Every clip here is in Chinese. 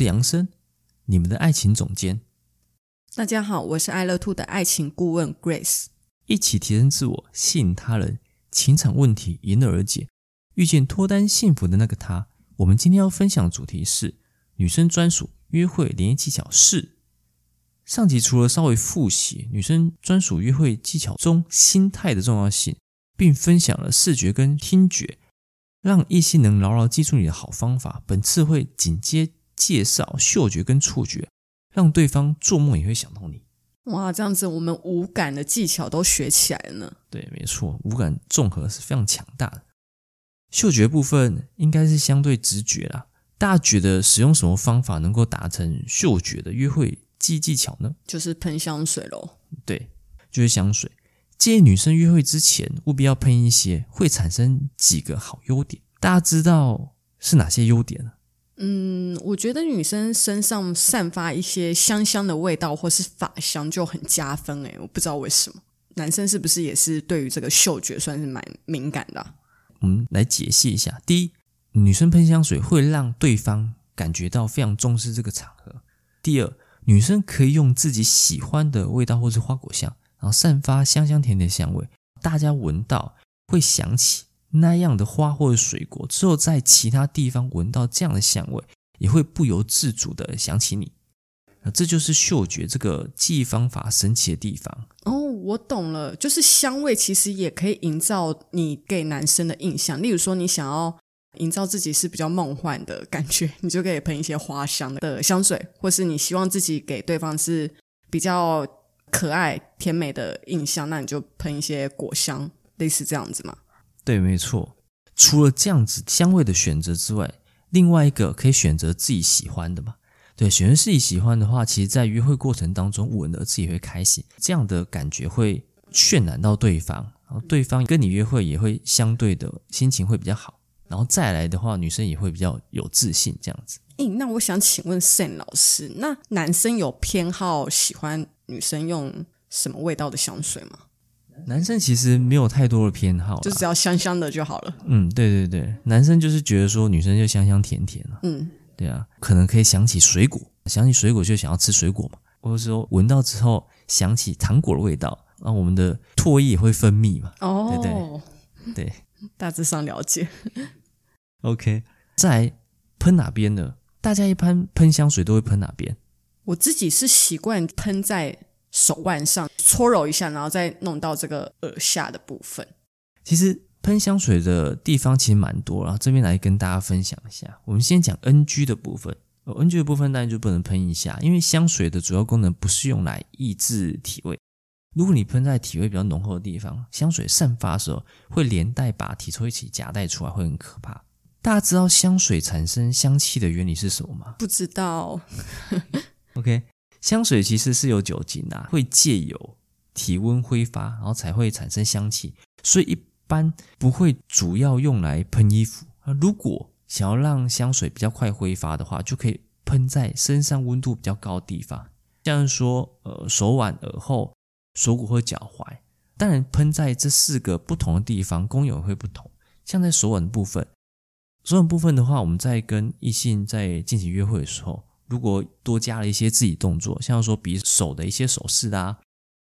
是杨生，你们的爱情总监。大家好，我是爱乐 Two 的爱情顾问 Grace。一起提升自我，吸引他人，情场问题迎刃而解，遇见脱单幸福的那个他。我们今天要分享的主题是女生专属约会联谊技巧四。上集除了稍微复习女生专属约会技巧中心态的重要性，并分享了视觉跟听觉，让异性能牢牢记住你的好方法。本次会紧接。介绍嗅觉跟触觉，让对方做梦也会想到你。哇，这样子我们五感的技巧都学起来了呢。对，没错，五感综合是非常强大的。嗅觉部分应该是相对直觉啦。大家觉得使用什么方法能够达成嗅觉的约会技技巧呢？就是喷香水喽。对，就是香水。建议女生约会之前务必要喷一些，会产生几个好优点。大家知道是哪些优点呢？嗯，我觉得女生身上散发一些香香的味道，或是发香就很加分诶，我不知道为什么，男生是不是也是对于这个嗅觉算是蛮敏感的？我们来解析一下。第一，女生喷香水会让对方感觉到非常重视这个场合。第二，女生可以用自己喜欢的味道或是花果香，然后散发香香甜甜的香味，大家闻到会想起。那样的花或者水果，之后在其他地方闻到这样的香味，也会不由自主的想起你。那这就是嗅觉这个记忆方法神奇的地方。哦，我懂了，就是香味其实也可以营造你给男生的印象。例如说，你想要营造自己是比较梦幻的感觉，你就可以喷一些花香的香水；或是你希望自己给对方是比较可爱甜美的印象，那你就喷一些果香，类似这样子嘛。对，没错。除了这样子香味的选择之外，另外一个可以选择自己喜欢的嘛？对，选择自己喜欢的话，其实在约会过程当中，闻了自己会开心，这样的感觉会渲染到对方，然后对方跟你约会也会相对的心情会比较好。然后再来的话，女生也会比较有自信，这样子。诶，那我想请问 Sam 老师，那男生有偏好喜欢女生用什么味道的香水吗？男生其实没有太多的偏好，就只要香香的就好了。嗯，对对对，男生就是觉得说女生就香香甜甜了。嗯，对啊，可能可以想起水果，想起水果就想要吃水果嘛，或者说闻到之后想起糖果的味道，那我们的唾液也会分泌嘛。哦，对对对，大致上了解。OK，再来喷哪边呢？大家一般喷香水都会喷哪边？我自己是习惯喷在。手腕上搓揉一下，然后再弄到这个耳下的部分。其实喷香水的地方其实蛮多，然后这边来跟大家分享一下。我们先讲 NG 的部分，NG 的部分当然就不能喷一下，因为香水的主要功能不是用来抑制体味。如果你喷在体味比较浓厚的地方，香水散发的时候会连带把体臭一起夹带出来，会很可怕。大家知道香水产生香气的原理是什么吗？不知道。OK。香水其实是有酒精的，会借由体温挥发，然后才会产生香气，所以一般不会主要用来喷衣服。如果想要让香水比较快挥发的话，就可以喷在身上温度比较高的地方，像是说呃手腕、耳后、锁骨或脚踝。当然，喷在这四个不同的地方，功用会不同。像在手腕的部分，手腕部分的话，我们在跟异性在进行约会的时候。如果多加了一些自己动作，像说比手的一些手势啊，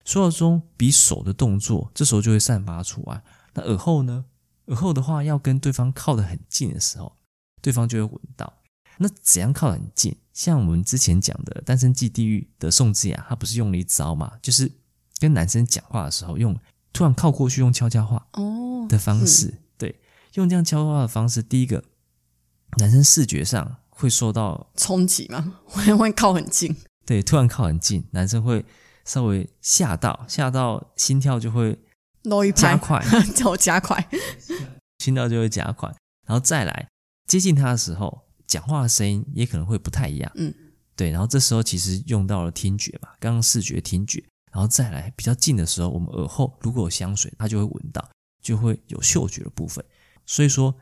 说到中比手的动作，这时候就会散发出来。那耳后呢？耳后的话，要跟对方靠得很近的时候，对方就会闻到。那怎样靠得很近？像我们之前讲的《单身即地狱》的宋智雅，她不是用了一招嘛？就是跟男生讲话的时候，用突然靠过去，用悄悄话哦的方式，哦、对，用这样悄悄话的方式，第一个，男生视觉上。会受到冲击吗？会会靠很近，对，突然靠很近，男生会稍微吓到，吓到心跳就会加快，叫我加快，心跳就会加快，然后再来接近他的时候，讲话的声音也可能会不太一样。嗯，对。然后这时候其实用到了听觉嘛，刚刚视觉、听觉，然后再来比较近的时候，我们耳后如果有香水，它就会闻到，就会有嗅觉的部分。所以说，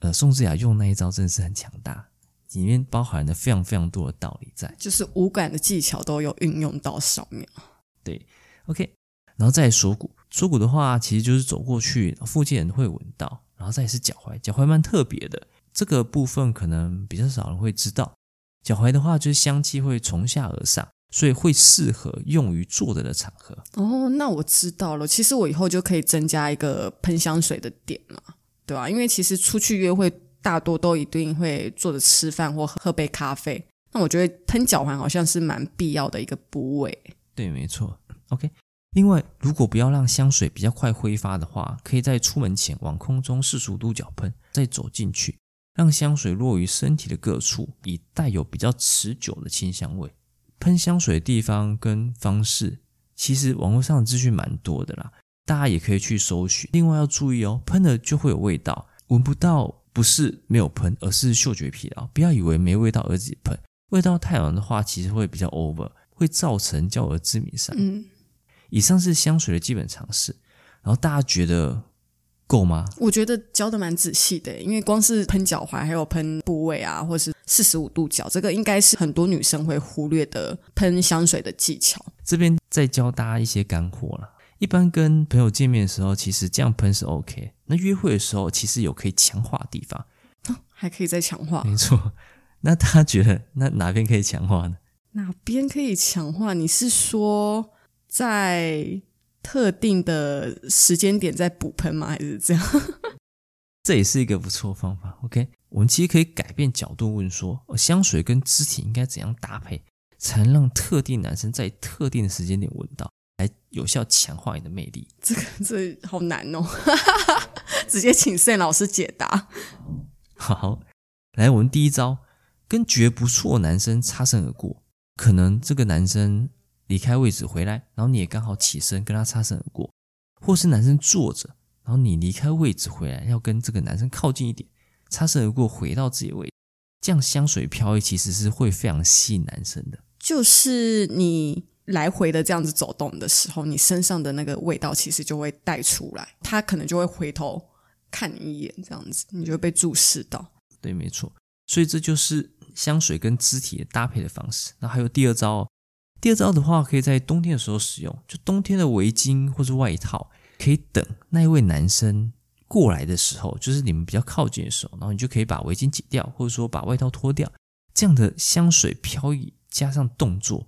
呃，宋智雅用那一招真的是很强大，里面包含了非常非常多的道理在，就是五感的技巧都有运用到上面。对，OK。然后再锁骨，锁骨的话，其实就是走过去，附近人会闻到。然后再是脚踝，脚踝蛮特别的，这个部分可能比较少人会知道。脚踝的话，就是香气会从下而上，所以会适合用于坐着的场合。哦，那我知道了。其实我以后就可以增加一个喷香水的点嘛，对吧？因为其实出去约会，大多都一定会坐着吃饭或喝杯咖啡。那我觉得喷脚环好像是蛮必要的一个部位。对，没错。OK。另外，如果不要让香水比较快挥发的话，可以在出门前往空中四十五度角喷，再走进去，让香水落于身体的各处，以带有比较持久的清香味。喷香水的地方跟方式，其实网络上的资讯蛮多的啦，大家也可以去搜寻。另外要注意哦，喷了就会有味道，闻不到不是没有喷，而是嗅觉疲劳。不要以为没味道而自己喷，味道太浓的话，其实会比较 over，会造成焦耳致敏伤。嗯。以上是香水的基本常识，然后大家觉得够吗？我觉得教的蛮仔细的，因为光是喷脚踝，还有喷部位啊，或是四十五度角，这个应该是很多女生会忽略的喷香水的技巧。这边再教大家一些干货了。一般跟朋友见面的时候，其实这样喷是 OK。那约会的时候，其实有可以强化的地方，哦，还可以再强化。没错。那他觉得那哪边可以强化呢？哪边可以强化？你是说？在特定的时间点再补喷吗？还是这样？这也是一个不错的方法。OK，我们其实可以改变角度问说：香水跟肢体应该怎样搭配，才能让特定男生在特定的时间点闻到，来有效强化你的魅力？这个 这好难哦！直接请 Sam 老师解答。好，来，我们第一招，跟觉不错的男生擦身而过，可能这个男生。离开位置回来，然后你也刚好起身跟他擦身而过，或是男生坐着，然后你离开位置回来，要跟这个男生靠近一点，擦身而过回到自己的位置，这样香水飘逸其实是会非常吸引男生的。就是你来回的这样子走动的时候，你身上的那个味道其实就会带出来，他可能就会回头看你一眼，这样子你就会被注视到。对，没错，所以这就是香水跟肢体的搭配的方式。那还有第二招。第二招的话，可以在冬天的时候使用。就冬天的围巾或是外套，可以等那一位男生过来的时候，就是你们比较靠近的时候，然后你就可以把围巾解掉，或者说把外套脱掉。这样的香水飘逸加上动作，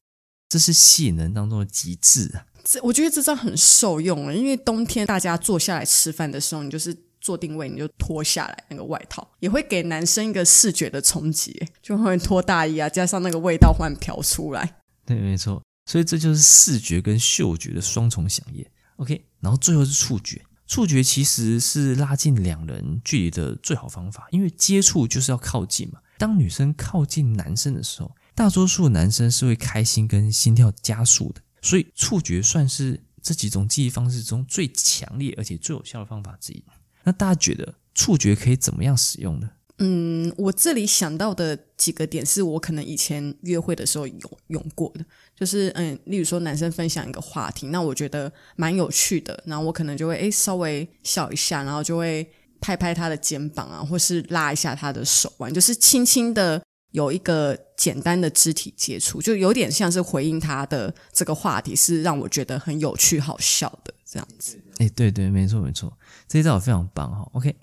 这是吸引人当中的极致啊！这我觉得这招很受用了，因为冬天大家坐下来吃饭的时候，你就是坐定位，你就脱下来那个外套，也会给男生一个视觉的冲击，就会脱大衣啊，加上那个味道忽然飘出来。对，没错，所以这就是视觉跟嗅觉的双重响应。OK，然后最后是触觉，触觉其实是拉近两人距离的最好方法，因为接触就是要靠近嘛。当女生靠近男生的时候，大多数男生是会开心跟心跳加速的，所以触觉算是这几种记忆方式中最强烈而且最有效的方法之一。那大家觉得触觉可以怎么样使用呢？嗯，我这里想到的几个点是我可能以前约会的时候有用过的，就是嗯，例如说男生分享一个话题，那我觉得蛮有趣的，然后我可能就会诶稍微笑一下，然后就会拍拍他的肩膀啊，或是拉一下他的手腕，就是轻轻的有一个简单的肢体接触，就有点像是回应他的这个话题，是让我觉得很有趣好笑的这样子。诶，对对，没错没错，这一招非常棒哈，OK。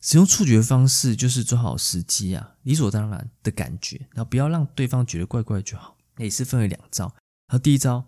使用触觉方式就是抓好时机啊，理所当然的感觉，然后不要让对方觉得怪怪就好。也是分为两招。然后第一招，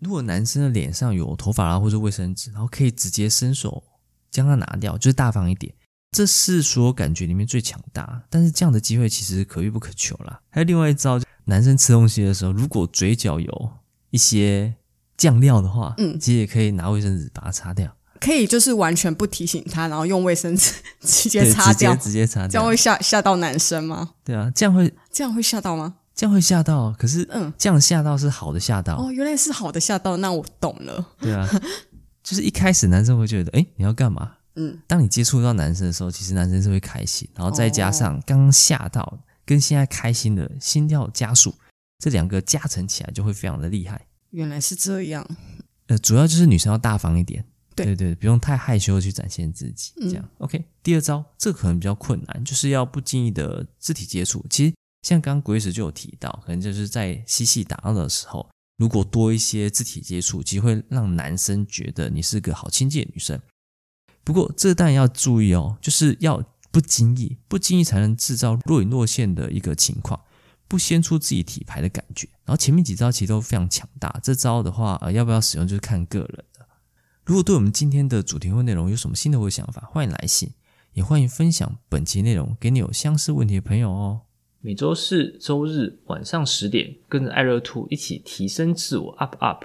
如果男生的脸上有头发啊或者卫生纸，然后可以直接伸手将它拿掉，就是大方一点。这是所有感觉里面最强大，但是这样的机会其实可遇不可求啦。还有另外一招，男生吃东西的时候，如果嘴角有一些酱料的话，嗯，其实也可以拿卫生纸把它擦掉。可以就是完全不提醒他，然后用卫生纸 直接擦掉，直接擦掉，这样会吓吓到男生吗？对啊，这样会这样会吓到吗？这样会吓到，可是嗯，这样吓到是好的吓到哦，原来是好的吓到，那我懂了。对啊，就是一开始男生会觉得，哎，你要干嘛？嗯，当你接触到男生的时候，其实男生是会开心，然后再加上刚刚吓到跟现在开心的心跳加速，这两个加成起来就会非常的厉害。原来是这样。呃，主要就是女生要大方一点，对对对，不用太害羞的去展现自己，这样、嗯、OK。第二招，这个可能比较困难，就是要不经意的肢体接触。其实像刚刚 Grace 就有提到，可能就是在嬉戏打闹的时候，如果多一些肢体接触，其实会让男生觉得你是个好亲近的女生。不过这当然要注意哦，就是要不经意，不经意才能制造若隐若现的一个情况。不掀出自己体牌的感觉，然后前面几招其实都非常强大。这招的话，呃，要不要使用就是看个人的。如果对我们今天的主题或内容有什么新的或想法，欢迎来信，也欢迎分享本期内容给你有相似问题的朋友哦。每周四、周日晚上十点，跟着爱乐兔一起提升自我，up up。